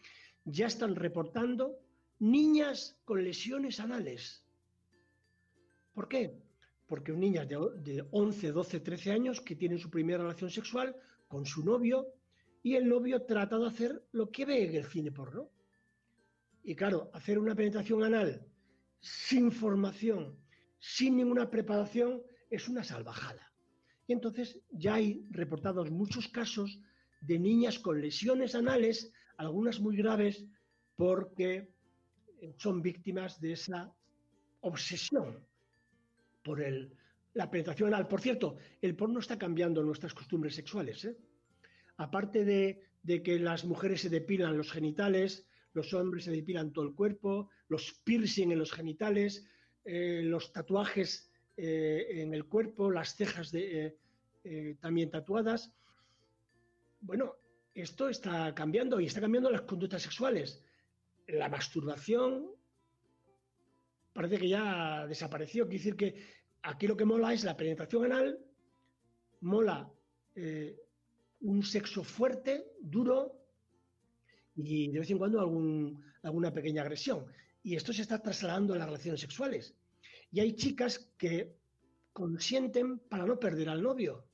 ya están reportando niñas con lesiones anales. ¿Por qué? Porque niñas de, de 11, 12, 13 años que tienen su primera relación sexual con su novio y el novio trata de hacer lo que ve en el cine porno. Y claro, hacer una penetración anal sin formación, sin ninguna preparación, es una salvajada. Y entonces ya hay reportados muchos casos de niñas con lesiones anales, algunas muy graves, porque son víctimas de esa obsesión por el, la penetración anal. Por cierto, el porno está cambiando nuestras costumbres sexuales. ¿eh? Aparte de, que las mujeres se depilan los genitales, los hombres se depilan todo el cuerpo, los piercing en los genitales, eh, los tatuajes eh, en el cuerpo, las cejas de, también tatuadas. Bueno, esto está cambiando y está cambiando las conductas sexuales la masturbación parece que ya desapareció. Quiere decir que aquí lo que mola es la penetración anal, mola eh, un sexo fuerte, duro y de vez en cuando alguna pequeña agresión. Y esto se está trasladando a las relaciones sexuales. Y hay chicas que consienten para no perder al novio.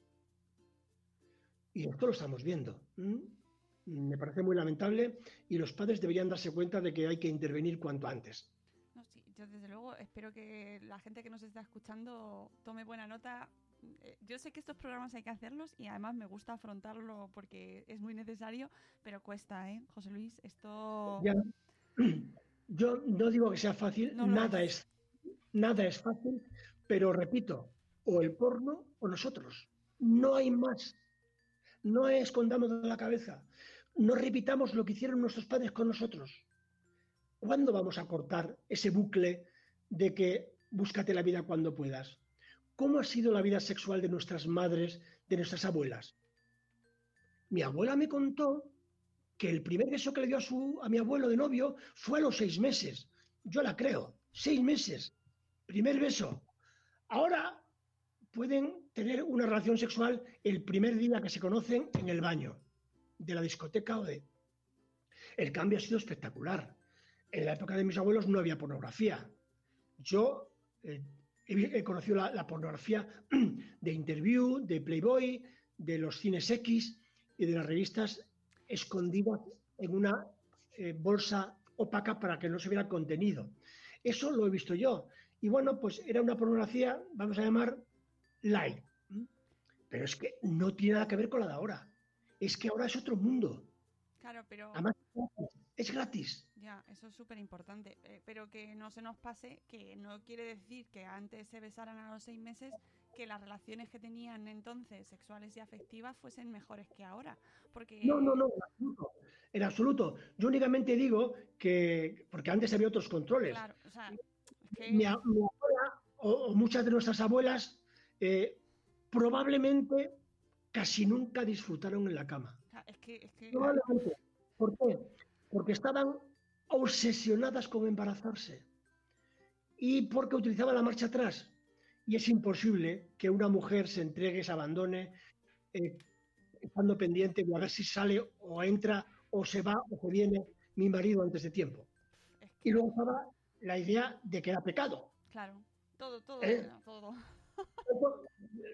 Y esto lo estamos viendo me parece muy lamentable y los padres deberían darse cuenta de que hay que intervenir cuanto antes. Yo desde luego espero que la gente que nos está escuchando tome buena nota. Eh, yo sé que estos programas hay que hacerlos y además me gusta afrontarlo porque es muy necesario, pero cuesta, ¿eh? José Luis, esto... Yo no digo que sea fácil, nada, es, nada es fácil, pero repito, o el porno o nosotros. No hay más. No escondamos de la cabeza no repitamos lo que hicieron nuestros padres con nosotros. ¿Cuándo vamos a cortar ese bucle de que búscate la vida cuando puedas? ¿Cómo ha sido la vida sexual de nuestras madres, de nuestras abuelas? Mi abuela me contó que el primer beso que le dio a, su, a mi abuelo de novio fue a los seis meses. Yo la creo, seis meses. Primer beso. Ahora pueden tener una relación sexual el primer día que se conocen en el baño de la discoteca o de... El cambio ha sido espectacular. En la época de mis abuelos no había pornografía. Yo eh, he, conocido la, pornografía de Interview, de Playboy, de los cines X y de las revistas escondidas en una eh, bolsa opaca para que no se viera contenido. Eso lo he visto yo. Y bueno, pues era una pornografía, vamos a llamar light. Pero es que no tiene nada que ver con la de ahora es que ahora es otro mundo. Claro, pero... Además, es gratis. Ya, eso es súper importante. Eh, pero que no se nos pase, que no quiere decir que antes se besaran a los seis meses, que las relaciones que tenían entonces, sexuales y afectivas, fuesen mejores que ahora. Porque... No, no, no, en absoluto. En absoluto. Yo únicamente digo que, porque antes había otros controles. Claro, o sea, mi, abuela o, muchas de nuestras abuelas eh, probablemente casi nunca disfrutaron en la cama. ¿Por qué? Porque estaban obsesionadas con embarazarse y porque utilizaban la marcha atrás. y es imposible que una mujer se entregue, se abandone, eh, estando pendiente de a ver si sale o entra o se va o se viene mi marido antes de tiempo. Y luego estaba la idea de que era pecado. Claro, todo, todo, ¿Eh? todo.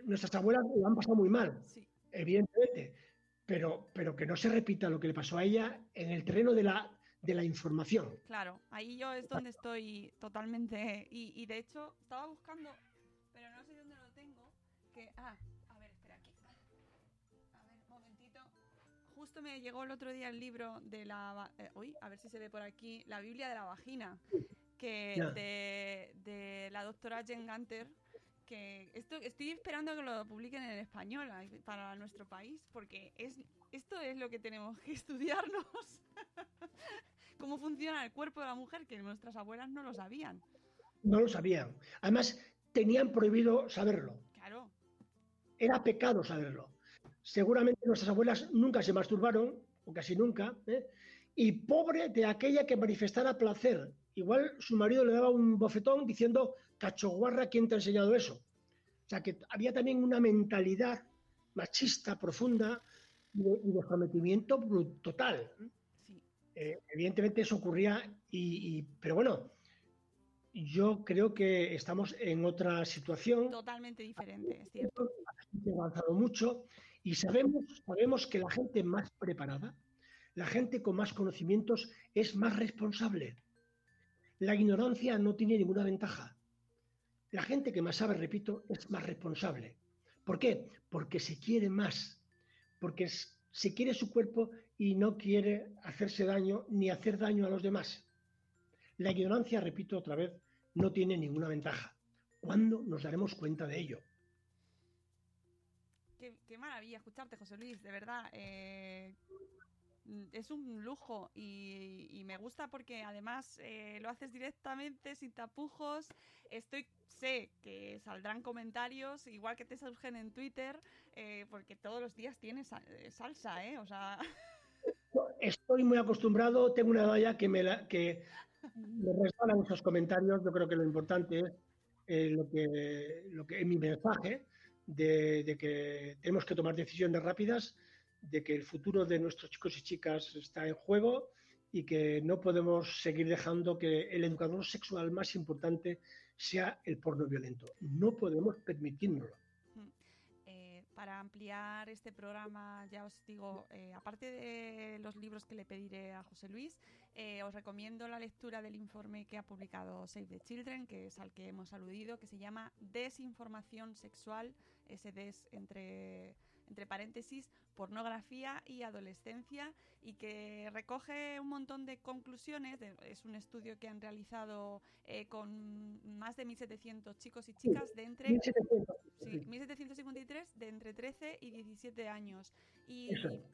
Nuestras abuelas lo han pasado muy mal, Sí. evidentemente, pero, pero que no se repita lo que le pasó a ella en el terreno de la, de la información. Claro, ahí yo es donde estoy totalmente. Y, y de hecho, estaba buscando, pero no sé dónde lo tengo. Que. Ah, a ver, espera aquí. A ver, un momentito. Justo me llegó el otro día el libro de la. eh, uy, a ver si se ve por aquí. La Biblia de la vagina. Que de, de la doctora Jen Gunter. Que esto, estoy esperando que lo publiquen en español para nuestro país. Porque es, esto es lo que tenemos que estudiarnos cómo funciona el cuerpo de la mujer, que nuestras abuelas no lo sabían. No lo sabían. Además, tenían prohibido saberlo. Claro, Era pecado saberlo. Seguramente nuestras abuelas nunca se masturbaron, o casi nunca, ¿eh? y pobre de aquella que manifestara placer. Igual su marido le daba un bofetón diciendo, cachoguarra, ¿quién te ha enseñado eso? O sea que había también una mentalidad machista profunda y de, y de sometimiento total. Eh, evidentemente eso ocurría, y, y- pero bueno, yo creo que estamos en otra situación Totalmente diferente, es cierto. la gente ha avanzado mucho y sabemos, sabemos que la gente más preparada, la gente con más conocimientos es más responsable. La ignorancia no tiene ninguna ventaja. La gente que más sabe, repito, es más responsable. ¿Por qué? Porque se quiere más, porque se quiere su cuerpo y no quiere hacerse daño ni hacer daño a los demás. La ignorancia, repito otra vez, no tiene ninguna ventaja. ¿Cuándo nos daremos cuenta de ello? Qué, qué maravilla escucharte, José Luis, de verdad. eh, es un lujo y, me gusta porque además eh, lo haces directamente, sin tapujos. Estoy, sé que saldrán comentarios, igual que te surgen en Twitter, eh, porque todos los días tienes sa- salsa, ¿eh? O sea, Estoy muy acostumbrado, tengo una ya que me, la- que me esos comentarios. Yo creo que lo importante es eh, lo, que, lo mi mensaje de, de que tenemos que tomar decisiones rápidas, de que el futuro de nuestros chicos y chicas está en juego y que no podemos seguir dejando que el educador sexual más importante sea el porno violento. No podemos permitírnoslo. Para ampliar este programa, ya os digo, eh, aparte de los libros que le pediré a José Luis, eh, os recomiendo la lectura del informe que ha publicado Save the Children, que es al que hemos aludido, que se llama Desinformación Sexual, ese des entre, entre paréntesis, pornografía y adolescencia, y que recoge un montón de conclusiones. de- es un estudio que han realizado eh, con más de 1.700 chicos y chicas de entre 1700. Sí, 1753 de entre 13 y 17 años. Y,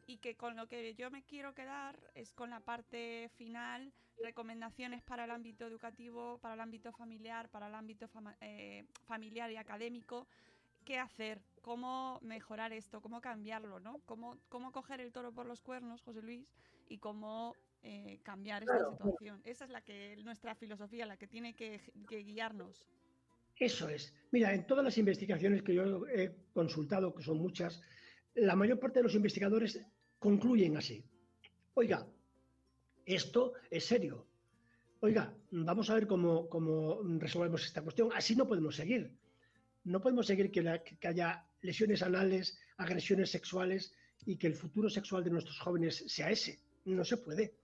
y que con lo que yo me quiero quedar es con la parte final, recomendaciones para el ámbito educativo, para el ámbito familiar, para el ámbito eh, familiar y académico. ¿Qué hacer? ¿Cómo mejorar esto? ¿Cómo cambiarlo? ¿no? ¿Cómo, ¿Cómo coger el toro por los cuernos, José Luis? Y cómo eh, cambiar esta Claro, situación. Esa es la que nuestra filosofía, la que tiene que, que guiarnos. Eso es. Mira, en todas las investigaciones que yo he consultado, que son muchas, la mayor parte de los investigadores concluyen así. Oiga, esto es serio. Oiga, vamos a ver cómo, cómo resolvemos esta cuestión. Así no podemos seguir. No podemos seguir que, la- que haya lesiones anales, agresiones sexuales y que el futuro sexual de nuestros jóvenes sea ese. No se puede.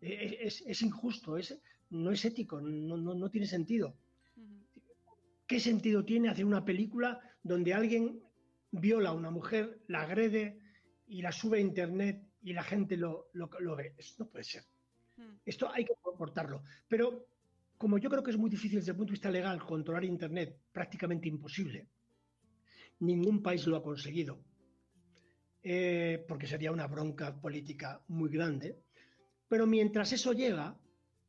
Eh, Es, es injusto, es, no es ético, no, no- no tiene sentido. ¿Qué sentido tiene hacer una película donde alguien viola a una mujer, la agrede y la sube a internet y la gente lo, lo- lo ve? Eso no puede ser. Esto hay que cortarlo. Pero como yo creo que es muy difícil desde el punto de vista legal controlar internet, prácticamente imposible, ningún país lo ha conseguido, eh, porque sería una bronca política muy grande. Pero mientras eso llega,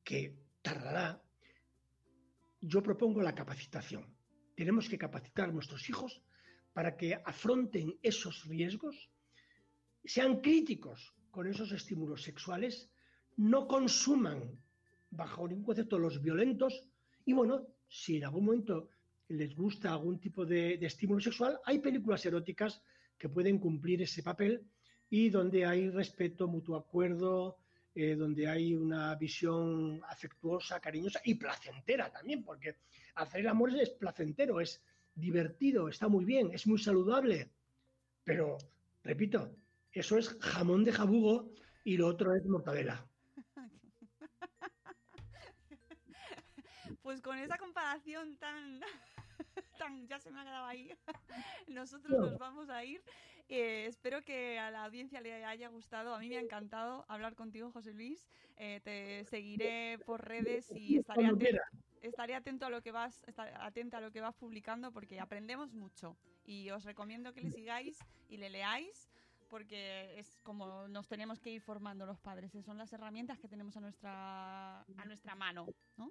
que tardará, yo propongo la capacitación. Tenemos que capacitar a nuestros hijos para que afronten esos riesgos, sean críticos con esos estímulos sexuales, no consuman bajo ningún concepto los violentos y bueno, si en algún momento les gusta algún tipo de, estímulo sexual, hay películas eróticas que pueden cumplir ese papel y donde hay respeto, mutuo acuerdo, eh, donde hay una visión afectuosa, cariñosa y placentera también, porque hacer el amor es placentero, es divertido, está muy bien, es muy saludable. Pero, repito, eso es jamón de jabugo y lo otro es mortadela. Pues con esa comparación tan, tan ya se me ha quedado ahí, nosotros nos vamos a ir. Eh, espero que a la audiencia le haya gustado. A mí me ha encantado hablar contigo, José Luis. Eh, te seguiré por redes y estaré atento, estaré atento a lo que vas, atenta a lo que vas publicando porque aprendemos mucho. Y os recomiendo que le sigáis y le leáis porque es como nos tenemos que ir formando los padres. Son las herramientas que tenemos a nuestra, a nuestra mano, ¿no?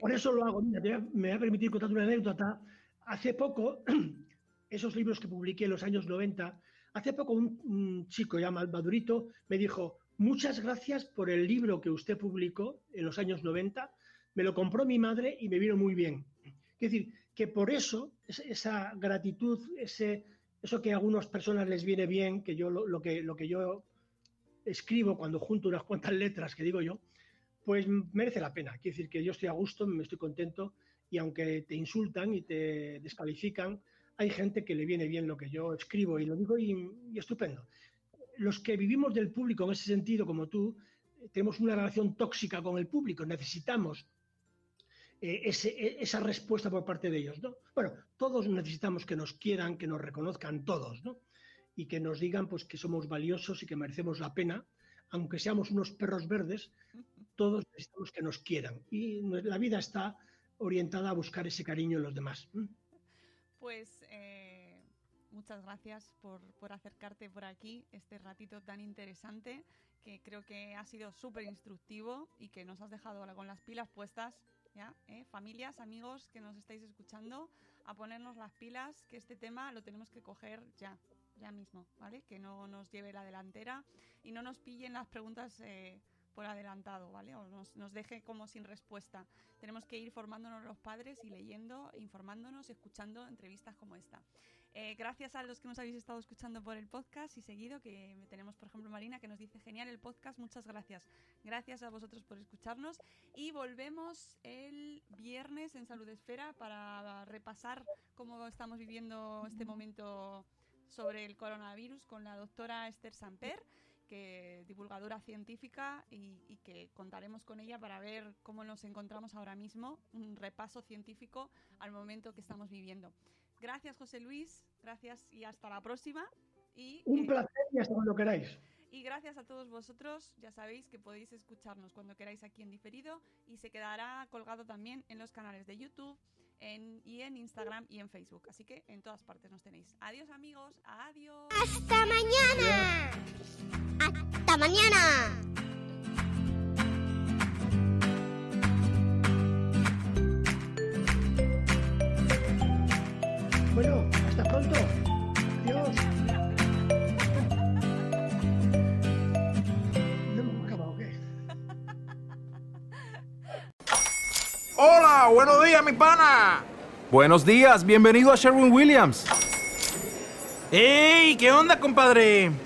Por eso lo hago. me voy a permitir contar una anécdota. Hace poco, esos libros que publiqué en los años 90, hace poco un, chico llamado Madurito me dijo, muchas gracias por el libro que usted publicó en los años 90, me lo compró mi madre y me vino muy bien. Es decir, que por eso, esa gratitud, eso que a algunas personas les viene bien, que yo lo, que, lo que yo escribo cuando junto unas cuantas letras que digo yo, pues merece la pena. Quiere decir que yo estoy a gusto, me estoy contento y aunque te insultan y te descalifican, hay gente que le viene bien lo que yo escribo y lo digo y, estupendo. Los que vivimos del público en ese sentido, como tú, tenemos una relación tóxica con el público, necesitamos eh, e, esa respuesta por parte de ellos. ¿no? Bueno, todos necesitamos que nos quieran, que nos reconozcan todos, ¿no? y que nos digan pues, que somos valiosos y que merecemos la pena, aunque seamos unos perros verdes, todos necesitamos que nos quieran. Y la vida está orientada a buscar ese cariño en los demás. Pues eh, muchas gracias por, acercarte por aquí, este ratito tan interesante, que creo que ha sido súper instructivo y que nos has dejado con las pilas puestas. ¿Ya? ¿Eh? Familias, amigos que nos estáis escuchando, a ponernos las pilas, que este tema lo tenemos que coger ya, ya mismo, ¿vale? Que no nos lleve la delantera y no nos pillen las preguntas eh, por adelantado, ¿vale? O nos, nos, deje como sin respuesta. Tenemos que ir formándonos los padres y leyendo, informándonos, escuchando entrevistas como esta. Eh, gracias a los que nos habéis estado escuchando por el podcast y seguido, que tenemos, por ejemplo, Marina, que nos dice genial el podcast, muchas gracias. Gracias a vosotros por escucharnos y volvemos el viernes en Salud Esfera para repasar cómo estamos viviendo este momento sobre el coronavirus con la doctora Esther Samper que divulgadora científica y, que contaremos con ella para ver cómo nos encontramos ahora mismo, un repaso científico al momento que estamos viviendo. Gracias, José Luis, gracias y hasta la próxima. Y, un eh, placer y hasta cuando queráis. Y gracias a todos vosotros, ya sabéis que podéis escucharnos cuando queráis aquí en diferido y se quedará colgado también en los canales de YouTube y en Instagram y en Facebook. Así que en todas partes nos tenéis. Adiós amigos, adiós. Hasta mañana. Mañana. Bueno, hasta pronto. Adiós. Hola, buenos días, mi pana. Buenos días, bienvenido a Sherwin Williams. ¡Ey! ¿Qué onda, compadre?